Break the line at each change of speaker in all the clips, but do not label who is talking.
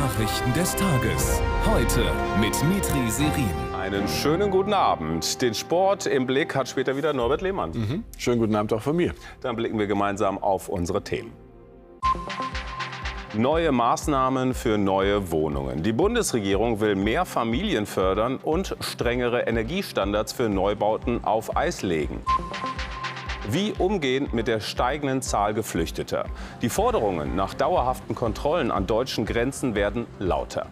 Nachrichten des Tages. Heute mit Mitri Serin.
Einen schönen guten Abend. Den Sport im Blick hat später wieder Norbert Lehmann.
Mhm. Schönen guten Abend auch von mir.
Dann blicken wir gemeinsam auf unsere Themen. Neue Maßnahmen für neue Wohnungen. Die Bundesregierung will mehr Familien fördern und strengere Energiestandards für Neubauten auf Eis legen. Wie umgehen mit der steigenden Zahl Geflüchteter? Die Forderungen nach dauerhaften Kontrollen an deutschen Grenzen werden lauter.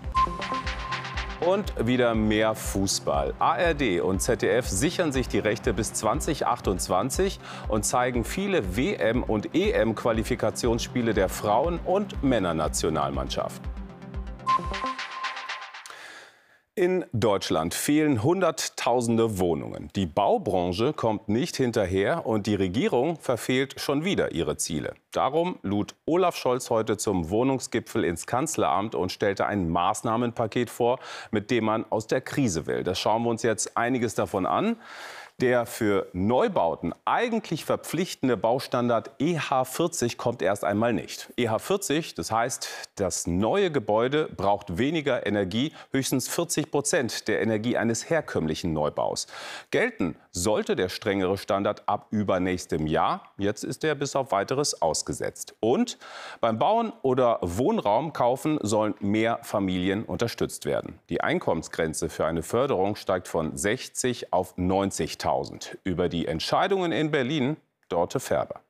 Und wieder mehr Fußball. ARD und ZDF sichern sich die Rechte bis 2028 und zeigen viele WM- und EM-Qualifikationsspiele der Frauen- und Männernationalmannschaft. In Deutschland fehlen Hunderttausende Wohnungen. Die Baubranche kommt nicht hinterher und die Regierung verfehlt schon wieder ihre Ziele. Darum lud Olaf Scholz heute zum Wohnungsgipfel ins Kanzleramt und stellte ein Maßnahmenpaket vor, mit dem man aus der Krise will. Das schauen wir uns jetzt einiges davon an. Der für Neubauten eigentlich verpflichtende Baustandard EH40 kommt erst einmal nicht. EH40, das heißt, das neue Gebäude braucht weniger Energie, höchstens 40 Prozent der Energie eines herkömmlichen Neubaus. Gelten sollte der strengere Standard ab übernächstem Jahr. Jetzt ist er bis auf weiteres ausgesetzt. Und beim Bauen oder Wohnraum kaufen sollen mehr Familien unterstützt werden. Die Einkommensgrenze für eine Förderung steigt von 60 auf 90.000. 2000. Über die Entscheidungen in Berlin, Dorte Färber.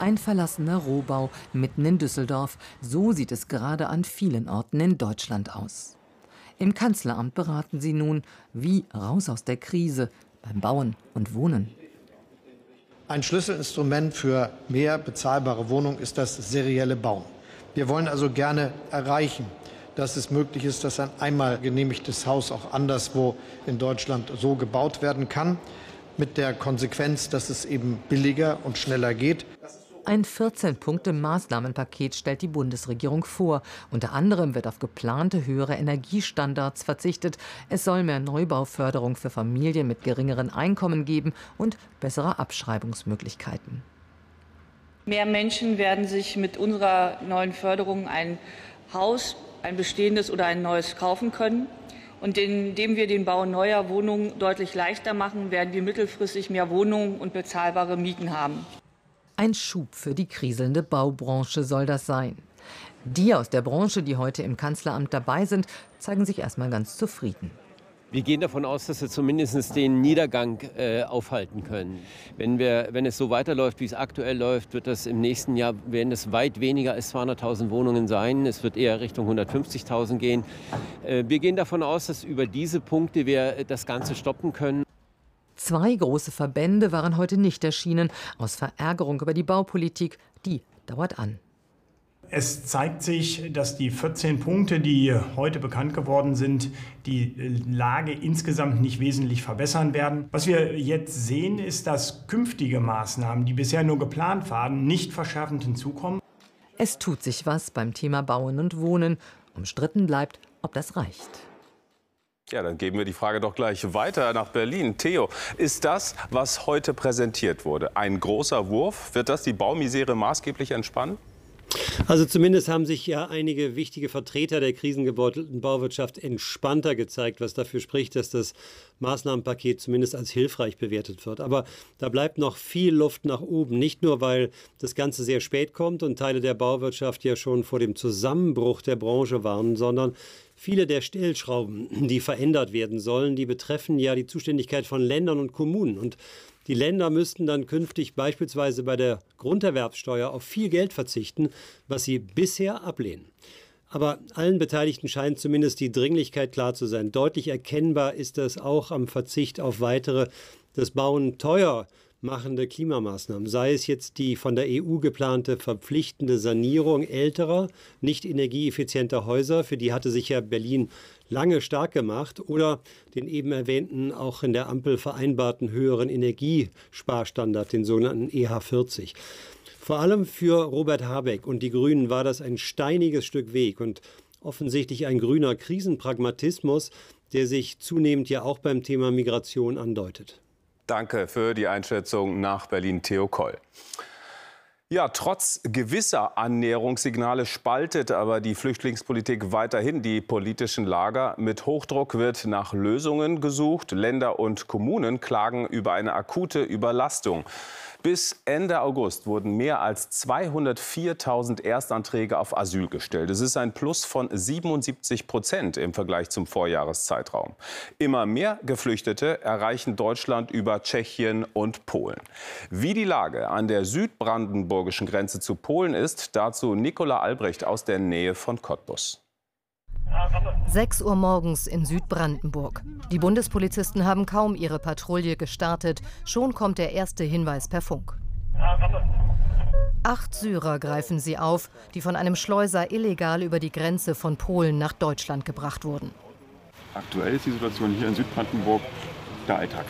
Ein verlassener Rohbau mitten in Düsseldorf. So sieht es gerade an vielen Orten in Deutschland aus. Im Kanzleramt beraten sie nun, wie raus aus der Krise beim Bauen und Wohnen.
Ein Schlüsselinstrument für mehr bezahlbare Wohnungen ist das serielle Bauen. Wir wollen also gerne erreichen, dass es möglich ist, dass ein einmal genehmigtes Haus auch anderswo in Deutschland so gebaut werden kann, mit der Konsequenz, dass es eben billiger und schneller geht.
Ein 14-Punkte-Maßnahmenpaket stellt die Bundesregierung vor. Unter anderem wird auf geplante höhere Energiestandards verzichtet. Es soll mehr Neubauförderung für Familien mit geringeren Einkommen geben und bessere Abschreibungsmöglichkeiten.
Mehr Menschen werden sich mit unserer neuen Förderung ein Haus ein bestehendes oder ein neues kaufen können. Und indem wir den Bau neuer Wohnungen deutlich leichter machen, werden wir mittelfristig mehr Wohnungen und bezahlbare Mieten haben.
Ein Schub für die kriselnde Baubranche soll das sein. Die aus der Branche, die heute im Kanzleramt dabei sind, zeigen sich erstmal ganz zufrieden.
Wir gehen davon aus, dass wir zumindest den Niedergang äh, aufhalten können. Wenn, wir, wenn es so weiterläuft, wie es aktuell läuft, wird das im nächsten Jahr werden es weit weniger als 200.000 Wohnungen sein. Es wird eher Richtung 150.000 gehen. Äh, wir gehen davon aus, dass über diese Punkte wir das Ganze stoppen können.
Zwei große Verbände waren heute nicht erschienen, aus Verärgerung über die Baupolitik. Die dauert an.
Es zeigt sich, dass die 14 Punkte, die heute bekannt geworden sind, die Lage insgesamt nicht wesentlich verbessern werden. Was wir jetzt sehen, ist, dass künftige Maßnahmen, die bisher nur geplant waren, nicht verschärfend hinzukommen.
Es tut sich was beim Thema Bauen und Wohnen. Umstritten bleibt, ob das reicht.
Ja, dann geben wir die Frage doch gleich weiter nach Berlin. Theo, ist das, was heute präsentiert wurde, ein großer Wurf? Wird das die Baumisere maßgeblich entspannen?
Also zumindest haben sich ja einige wichtige Vertreter der krisengebeutelten Bauwirtschaft entspannter gezeigt, was dafür spricht, dass das Maßnahmenpaket zumindest als hilfreich bewertet wird. Aber da bleibt noch viel Luft nach oben. Nicht nur, weil das Ganze sehr spät kommt und Teile der Bauwirtschaft ja schon vor dem Zusammenbruch der Branche warnen, sondern Viele der Stellschrauben, die verändert werden sollen, die betreffen ja die Zuständigkeit von Ländern und Kommunen. Und die Länder müssten dann künftig beispielsweise bei der Grunderwerbsteuer auf viel Geld verzichten, was sie bisher ablehnen. Aber allen Beteiligten scheint zumindest die Dringlichkeit klar zu sein. Deutlich erkennbar ist das auch am Verzicht auf weitere, das Bauen teuer machende Klimamaßnahmen, sei es jetzt die von der EU geplante verpflichtende Sanierung älterer, nicht energieeffizienter Häuser, für die hatte sich ja Berlin lange stark gemacht, oder den eben erwähnten, auch in der Ampel vereinbarten höheren Energiesparstandard, den sogenannten EH40. Vor allem für Robert Habeck und die Grünen war das ein steiniges Stück Weg und offensichtlich ein grüner Krisenpragmatismus, der sich zunehmend ja auch beim Thema Migration andeutet.
Danke für die Einschätzung nach Berlin, Theo Koll. Ja, trotz gewisser Annäherungssignale spaltet aber die Flüchtlingspolitik weiterhin die politischen Lager. Mit Hochdruck wird nach Lösungen gesucht. Länder und Kommunen klagen über eine akute Überlastung. Bis Ende August wurden mehr als 204.000 Erstanträge auf Asyl gestellt. Es ist ein Plus von 77 Prozent im Vergleich zum Vorjahreszeitraum. Immer mehr Geflüchtete erreichen Deutschland über Tschechien und Polen. Wie die Lage an der südbrandenburgischen Grenze zu Polen ist, dazu Nicola Albrecht aus der Nähe von Cottbus.
6 Uhr morgens in Südbrandenburg. Die Bundespolizisten haben kaum ihre Patrouille gestartet. Schon kommt der erste Hinweis per Funk. Acht Syrer greifen sie auf, die von einem Schleuser illegal über die Grenze von Polen nach Deutschland gebracht wurden.
Aktuell ist die Situation hier in Südbrandenburg der Alltag.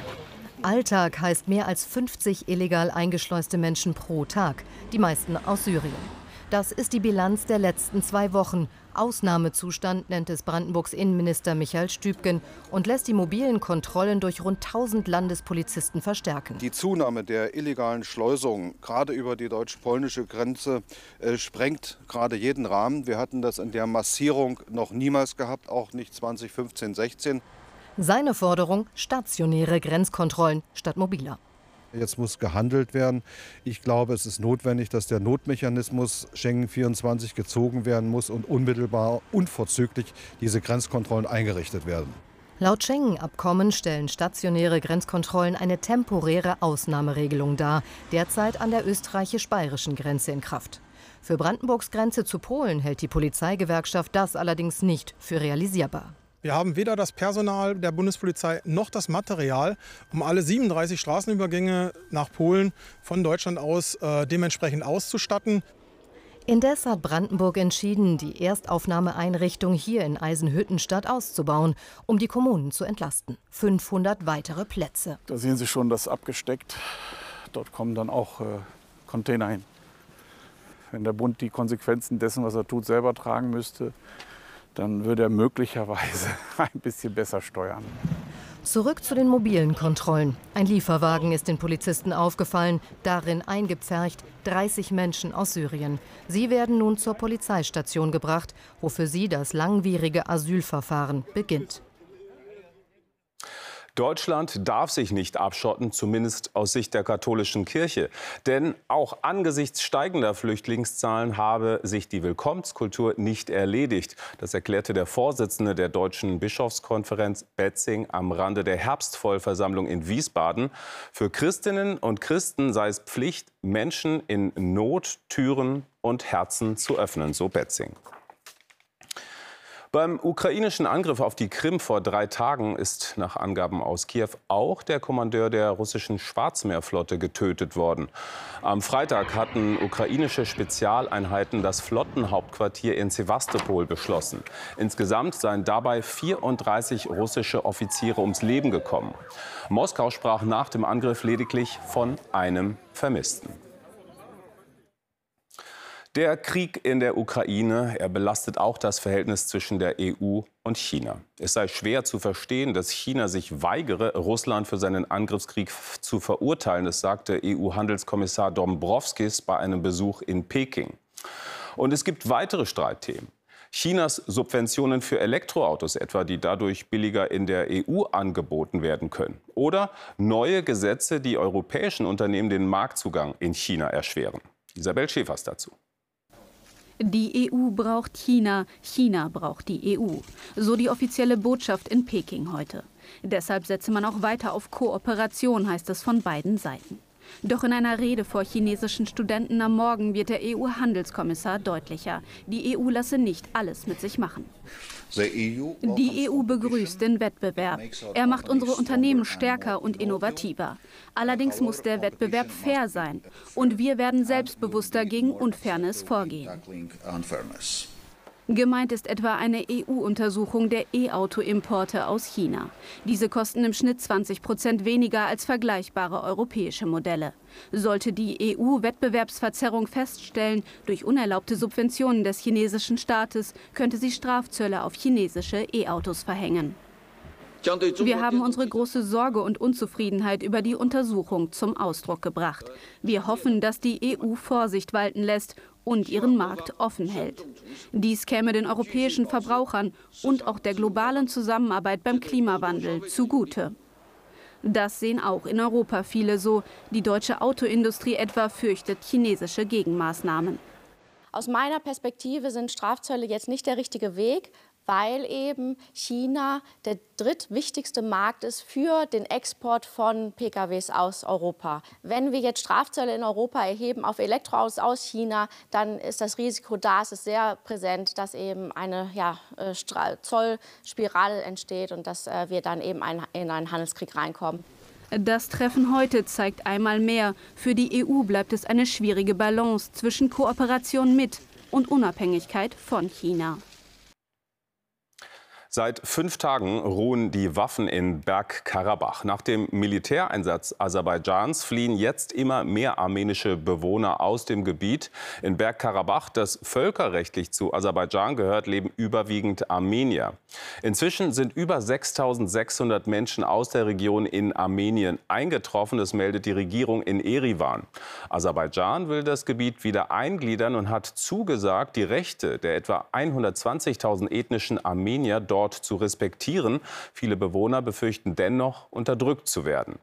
Alltag heißt mehr als 50 illegal eingeschleuste Menschen pro Tag, die meisten aus Syrien. Das ist die Bilanz der letzten zwei Wochen. Ausnahmezustand nennt es Brandenburgs Innenminister Michael Stübgen und lässt die mobilen Kontrollen durch rund 1000 Landespolizisten verstärken.
Die Zunahme der illegalen Schleusung, gerade über die deutsch-polnische Grenze, äh, sprengt gerade jeden Rahmen. Wir hatten das in der Massierung noch niemals gehabt, auch nicht 2015, 16.
Seine Forderung: stationäre Grenzkontrollen statt mobiler.
Jetzt muss gehandelt werden. Ich glaube, es ist notwendig, dass der Notmechanismus Schengen 24 gezogen werden muss und unmittelbar, unverzüglich diese Grenzkontrollen eingerichtet werden.
Laut Schengen-Abkommen stellen stationäre Grenzkontrollen eine temporäre Ausnahmeregelung dar, derzeit an der österreichisch-bayerischen Grenze in Kraft. Für Brandenburgs Grenze zu Polen hält die Polizeigewerkschaft das allerdings nicht für realisierbar.
Wir haben weder das Personal der Bundespolizei noch das Material, um alle 37 Straßenübergänge nach Polen von Deutschland aus äh, dementsprechend auszustatten.
Indes hat Brandenburg entschieden, die Erstaufnahmeeinrichtung hier in Eisenhüttenstadt auszubauen, um die Kommunen zu entlasten. 500 weitere Plätze.
Da sehen Sie schon das abgesteckt. Dort kommen dann auch äh, Container hin. Wenn der Bund die Konsequenzen dessen, was er tut, selber tragen müsste, dann würde er möglicherweise ein bisschen besser steuern.
Zurück zu den mobilen Kontrollen. Ein Lieferwagen ist den Polizisten aufgefallen, darin eingepfercht 30 Menschen aus Syrien. Sie werden nun zur Polizeistation gebracht, wo für sie das langwierige Asylverfahren beginnt.
Deutschland darf sich nicht abschotten, zumindest aus Sicht der katholischen Kirche. Denn auch angesichts steigender Flüchtlingszahlen habe sich die Willkommenskultur nicht erledigt. Das erklärte der Vorsitzende der Deutschen Bischofskonferenz Betzing am Rande der Herbstvollversammlung in Wiesbaden. Für Christinnen und Christen sei es Pflicht, Menschen in Not Türen und Herzen zu öffnen, so Betzing. Beim ukrainischen Angriff auf die Krim vor drei Tagen ist nach Angaben aus Kiew auch der Kommandeur der russischen Schwarzmeerflotte getötet worden. Am Freitag hatten ukrainische Spezialeinheiten das Flottenhauptquartier in Sevastopol beschlossen. Insgesamt seien dabei 34 russische Offiziere ums Leben gekommen. Moskau sprach nach dem Angriff lediglich von einem Vermissten. Der Krieg in der Ukraine, er belastet auch das Verhältnis zwischen der EU und China. Es sei schwer zu verstehen, dass China sich weigere, Russland für seinen Angriffskrieg zu verurteilen. Das sagte EU-Handelskommissar Dombrovskis bei einem Besuch in Peking. Und es gibt weitere Streitthemen. Chinas Subventionen für Elektroautos etwa, die dadurch billiger in der EU angeboten werden können. Oder neue Gesetze, die europäischen Unternehmen den Marktzugang in China erschweren. Isabel Schäfers dazu.
Die EU braucht China, China braucht die EU. So die offizielle Botschaft in Peking heute. Deshalb setze man auch weiter auf Kooperation, heißt es von beiden Seiten. Doch in einer Rede vor chinesischen Studenten am Morgen wird der EU-Handelskommissar deutlicher. Die EU lasse nicht alles mit sich machen. Die EU begrüßt den Wettbewerb. Er macht unsere Unternehmen stärker und innovativer. Allerdings muss der Wettbewerb fair sein. Und wir werden selbstbewusster gegen Unfairness vorgehen. Gemeint ist etwa eine EU-Untersuchung der E-Auto-Importe aus China. Diese kosten im Schnitt 20 Prozent weniger als vergleichbare europäische Modelle. Sollte die EU Wettbewerbsverzerrung feststellen durch unerlaubte Subventionen des chinesischen Staates, könnte sie Strafzölle auf chinesische E-Autos verhängen. Wir haben unsere große Sorge und Unzufriedenheit über die Untersuchung zum Ausdruck gebracht. Wir hoffen, dass die EU Vorsicht walten lässt und ihren Markt offen hält. Dies käme den europäischen Verbrauchern und auch der globalen Zusammenarbeit beim Klimawandel zugute. Das sehen auch in Europa viele so. Die deutsche Autoindustrie etwa fürchtet chinesische Gegenmaßnahmen.
Aus meiner Perspektive sind Strafzölle jetzt nicht der richtige Weg, weil eben China der drittwichtigste Markt ist für den Export von PKWs aus Europa. Wenn wir jetzt Strafzölle in Europa erheben auf Elektroautos aus China, dann ist das Risiko da, es ist sehr präsent, dass eben eine ja, äh, Zollspirale entsteht und dass äh, wir dann eben in einen Handelskrieg reinkommen.
Das Treffen heute zeigt einmal mehr, für die EU bleibt es eine schwierige Balance zwischen Kooperation mit und Unabhängigkeit von China.
Seit fünf Tagen ruhen die Waffen in Bergkarabach. Nach dem Militäreinsatz Aserbaidschans fliehen jetzt immer mehr armenische Bewohner aus dem Gebiet. In Bergkarabach, das völkerrechtlich zu Aserbaidschan gehört, leben überwiegend Armenier. Inzwischen sind über 6.600 Menschen aus der Region in Armenien eingetroffen. Das meldet die Regierung in Erivan. Aserbaidschan will das Gebiet wieder eingliedern und hat zugesagt, die Rechte der etwa 120.000 ethnischen Armenier dort dort zu respektieren. Viele Bewohner befürchten dennoch, unterdrückt zu werden.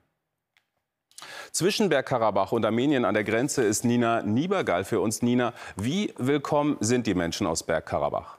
Zwischen Bergkarabach und Armenien an der Grenze ist Nina Niebergall für uns. Nina, wie willkommen sind die Menschen aus Bergkarabach?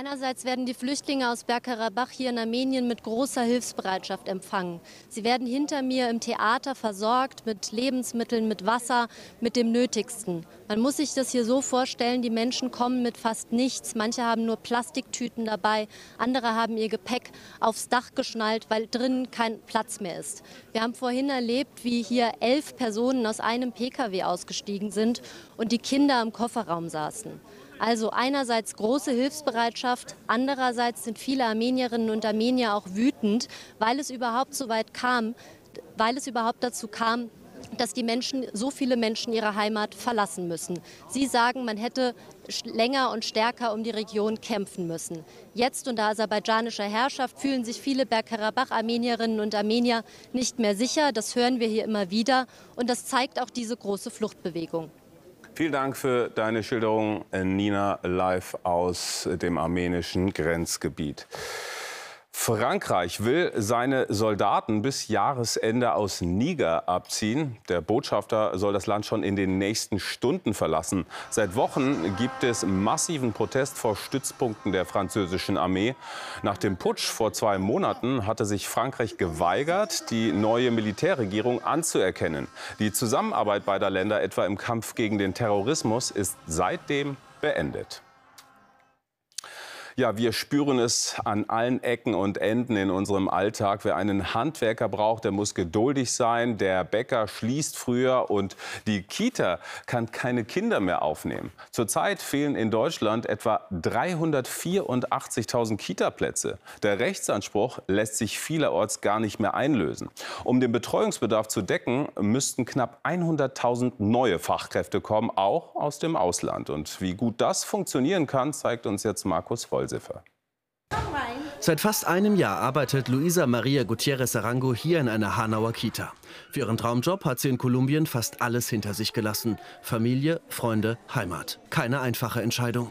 Einerseits werden die Flüchtlinge aus Bergkarabach hier in Armenien mit großer Hilfsbereitschaft empfangen. Sie werden hinter mir im Theater versorgt mit Lebensmitteln, mit Wasser, mit dem Nötigsten. Man muss sich das hier so vorstellen, die Menschen kommen mit fast nichts. Manche haben nur Plastiktüten dabei, andere haben ihr Gepäck aufs Dach geschnallt, weil drinnen kein Platz mehr ist. Wir haben vorhin erlebt, wie hier elf Personen aus einem Pkw ausgestiegen sind und die Kinder im Kofferraum saßen. Also einerseits große Hilfsbereitschaft, andererseits sind viele Armenierinnen und Armenier auch wütend, weil es überhaupt so weit kam, weil es überhaupt dazu kam, dass die Menschen, so viele Menschen ihre Heimat verlassen müssen. Sie sagen, man hätte länger und stärker um die Region kämpfen müssen. Jetzt unter aserbaidschanischer Herrschaft fühlen sich viele Bergkarabach-Armenierinnen und Armenier nicht mehr sicher. Das hören wir hier immer wieder. Und das zeigt auch diese große Fluchtbewegung.
Vielen Dank für deine Schilderung, Nina, live aus dem armenischen Grenzgebiet. Frankreich will seine Soldaten bis Jahresende aus Niger abziehen. Der Botschafter soll das Land schon in den nächsten Stunden verlassen. Seit Wochen gibt es massiven Protest vor Stützpunkten der französischen Armee. Nach dem Putsch vor zwei Monaten hatte sich Frankreich geweigert, die neue Militärregierung anzuerkennen. Die Zusammenarbeit beider Länder, etwa im Kampf gegen den Terrorismus, ist seitdem beendet. Ja, wir spüren es an allen Ecken und Enden in unserem Alltag. Wer einen Handwerker braucht, der muss geduldig sein. Der Bäcker schließt früher und die Kita kann keine Kinder mehr aufnehmen. Zurzeit fehlen in Deutschland etwa 384.000 Kita-Plätze. Der Rechtsanspruch lässt sich vielerorts gar nicht mehr einlösen. Um den Betreuungsbedarf zu decken, müssten knapp 100.000 neue Fachkräfte kommen, auch aus dem Ausland. Und wie gut das funktionieren kann, zeigt uns jetzt Markus Voll. Vollsiffer.
Seit fast einem Jahr arbeitet Luisa Maria Gutierrez Arango hier in einer Hanauer Kita. Für ihren Traumjob hat sie in Kolumbien fast alles hinter sich gelassen. Familie, Freunde, Heimat. Keine einfache Entscheidung.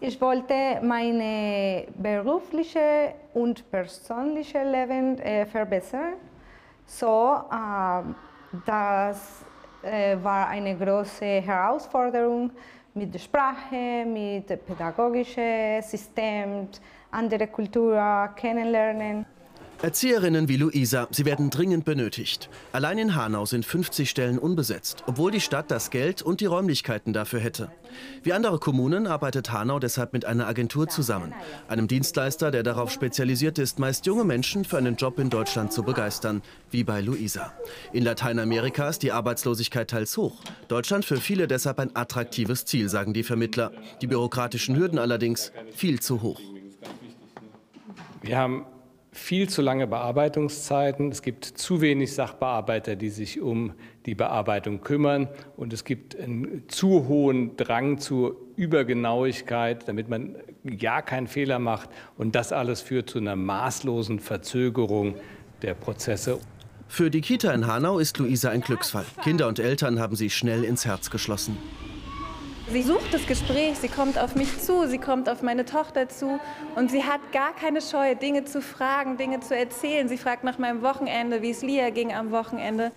Ich wollte meine berufliche und persönliche Leben äh, verbessern. So, äh, das äh, war eine große Herausforderung mit der Sprache, mit dem pädagogischen System, andere Kultur kennenlernen.
Erzieherinnen wie Luisa, sie werden dringend benötigt. Allein in Hanau sind 50 Stellen unbesetzt, obwohl die Stadt das Geld und die Räumlichkeiten dafür hätte. Wie andere Kommunen arbeitet Hanau deshalb mit einer Agentur zusammen, einem Dienstleister, der darauf spezialisiert ist, meist junge Menschen für einen Job in Deutschland zu begeistern, wie bei Luisa. In Lateinamerika ist die Arbeitslosigkeit teils hoch. Deutschland für viele deshalb ein attraktives Ziel, sagen die Vermittler. Die bürokratischen Hürden allerdings viel zu hoch.
Wir haben viel zu lange Bearbeitungszeiten. Es gibt zu wenig Sachbearbeiter, die sich um die Bearbeitung kümmern. Und es gibt einen zu hohen Drang zur Übergenauigkeit, damit man ja keinen Fehler macht. Und das alles führt zu einer maßlosen Verzögerung der Prozesse.
Für die Kita in Hanau ist Luisa ein Glücksfall. Kinder und Eltern haben sie schnell ins Herz geschlossen.
Sie sucht das Gespräch, sie kommt auf mich zu, sie kommt auf meine Tochter zu und sie hat gar keine Scheu, Dinge zu fragen, Dinge zu erzählen. Sie fragt nach meinem Wochenende, wie es Lia ging am Wochenende.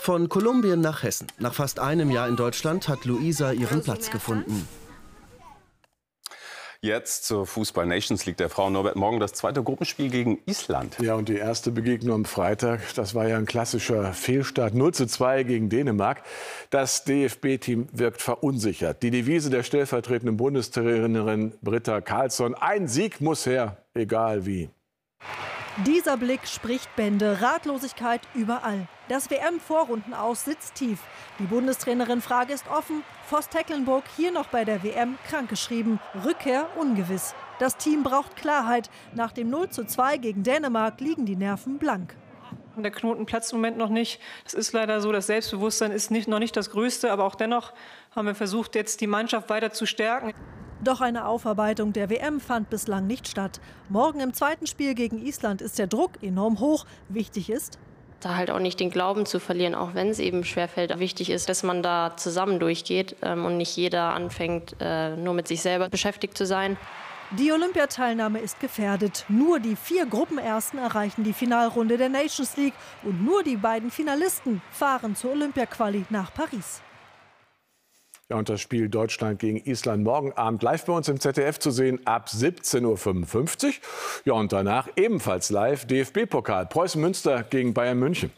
Von Kolumbien nach Hessen. Nach fast einem Jahr in Deutschland hat Luisa ihren Platz gefunden.
Jetzt zur Fußball Nations League der Frauen. Norbert, morgen das zweite Gruppenspiel gegen Island.
Ja, und die erste Begegnung am Freitag, das war ja ein klassischer Fehlstart. 0 zu 2 gegen Dänemark. Das DFB-Team wirkt verunsichert. Die Devise der stellvertretenden Bundestrainerin Britta Karlsson, ein Sieg muss her, egal wie.
Dieser Blick spricht Bände, Ratlosigkeit überall. Das WM-Vorrunden aus sitzt tief. Die Bundestrainerin Frage ist offen. Voss Tecklenburg hier noch bei der WM krankgeschrieben. Rückkehr ungewiss. Das Team braucht Klarheit. Nach dem 0 zu 2 gegen Dänemark liegen die Nerven blank.
Der Knoten platzt im Moment noch nicht. Es ist leider so, das Selbstbewusstsein ist nicht, noch nicht das Größte, aber auch dennoch haben wir versucht, jetzt die Mannschaft weiter zu stärken.
Doch eine Aufarbeitung der WM fand bislang nicht statt. Morgen im zweiten Spiel gegen Island ist der Druck enorm hoch. Wichtig ist,
da halt auch nicht den Glauben zu verlieren, auch wenn es eben schwerfällt. Wichtig ist, dass man da zusammen durchgeht ähm, und nicht jeder anfängt, äh, nur mit sich selber beschäftigt zu sein.
Die Olympiateilnahme ist gefährdet. Nur die vier Gruppenersten erreichen die Finalrunde der Nations League und nur die beiden Finalisten fahren zur Olympiaquali nach Paris.
Ja, und das Spiel Deutschland gegen Island morgen Abend live bei uns im ZDF zu sehen ab 17.55 Uhr. Ja, und danach ebenfalls live DFB-Pokal Preußen Münster gegen Bayern München.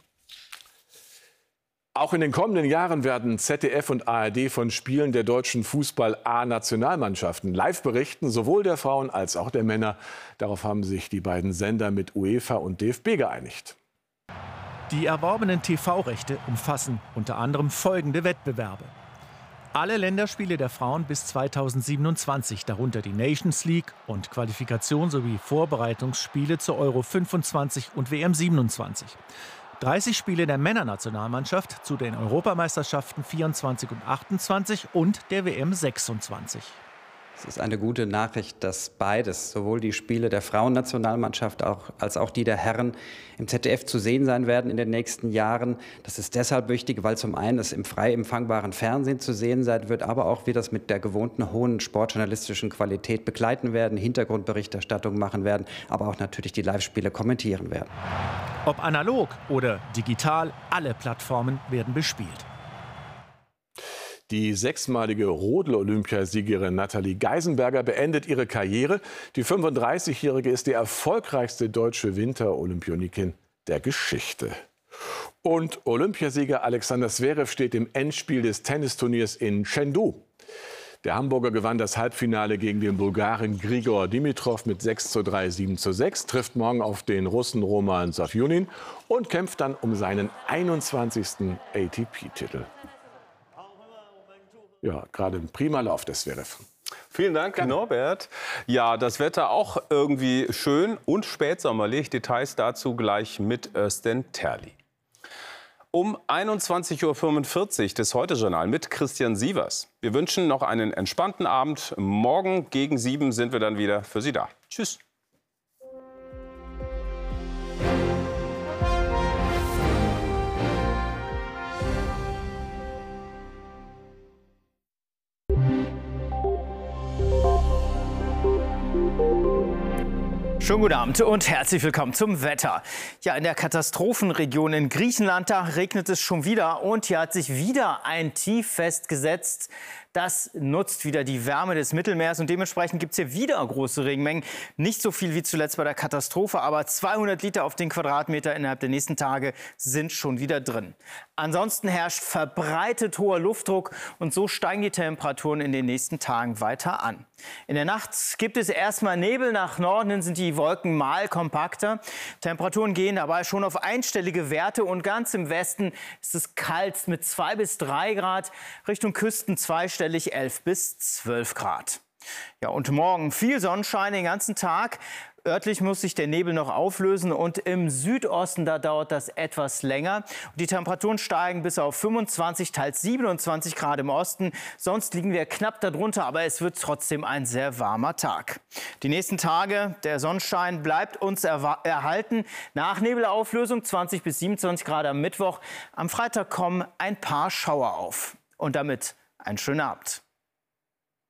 Auch in den kommenden Jahren werden ZDF und ARD von Spielen der deutschen Fußball-A-Nationalmannschaften live berichten, sowohl der Frauen als auch der Männer. Darauf haben sich die beiden Sender mit UEFA und DFB geeinigt.
Die erworbenen TV-Rechte umfassen unter anderem folgende Wettbewerbe. Alle Länderspiele der Frauen bis 2027, darunter die Nations League und Qualifikation sowie Vorbereitungsspiele zur Euro 25 und WM 27. 30 Spiele der Männernationalmannschaft zu den Europameisterschaften 24 und 28 und der WM 26.
Es ist eine gute Nachricht, dass beides, sowohl die Spiele der Frauennationalmannschaft als auch die der Herren, im ZDF zu sehen sein werden in den nächsten Jahren. Das ist deshalb wichtig, weil zum einen es im frei empfangbaren Fernsehen zu sehen sein wird, aber auch wir das mit der gewohnten hohen sportjournalistischen Qualität begleiten werden, Hintergrundberichterstattung machen werden, aber auch natürlich die Live-Spiele kommentieren werden.
Ob analog oder digital, alle Plattformen werden bespielt.
Die sechsmalige Rodel-Olympiasiegerin Nathalie Geisenberger beendet ihre Karriere. Die 35-Jährige ist die erfolgreichste deutsche Winterolympionikin der Geschichte. Und Olympiasieger Alexander Zverev steht im Endspiel des Tennisturniers in Chengdu. Der Hamburger gewann das Halbfinale gegen den Bulgaren Grigor Dimitrov mit 6 zu 3, 7 zu 6, trifft morgen auf den Russen Roman Safjunin und kämpft dann um seinen 21. ATP-Titel. Ja, gerade ein prima Lauf des Zverev.
Vielen Dank, Gerne. Norbert. Ja, das Wetter auch irgendwie schön und spätsommerlich. Details dazu gleich mit Östen Terli. Um 21.45 Uhr das Heute-Journal mit Christian Sievers. Wir wünschen noch einen entspannten Abend. Morgen gegen sieben sind wir dann wieder für Sie da. Tschüss.
Schönen guten Abend und herzlich willkommen zum Wetter. Ja, in der Katastrophenregion in Griechenland, da regnet es schon wieder und hier hat sich wieder ein Tief festgesetzt. Das nutzt wieder die Wärme des Mittelmeers und dementsprechend gibt es hier wieder große Regenmengen. Nicht so viel wie zuletzt bei der Katastrophe, aber 200 Liter auf den Quadratmeter innerhalb der nächsten Tage sind schon wieder drin. Ansonsten herrscht verbreitet hoher Luftdruck und so steigen die Temperaturen in den nächsten Tagen weiter an. In der Nacht gibt es erstmal Nebel, nach Norden sind die Wolken mal kompakter. Temperaturen gehen dabei schon auf einstellige Werte und ganz im Westen ist es kalt mit 2 bis 3 Grad, Richtung Küsten zweistellig 11 bis 12 Grad. Ja, und morgen viel Sonnenschein den ganzen Tag. Örtlich muss sich der Nebel noch auflösen und im Südosten, da dauert das etwas länger. Die Temperaturen steigen bis auf 25, teils 27 Grad im Osten. Sonst liegen wir knapp darunter, aber es wird trotzdem ein sehr warmer Tag. Die nächsten Tage, der Sonnenschein bleibt uns erhalten. Nach Nebelauflösung 20 bis 27 Grad am Mittwoch. Am Freitag kommen ein paar Schauer auf. Und damit einen schönen Abend.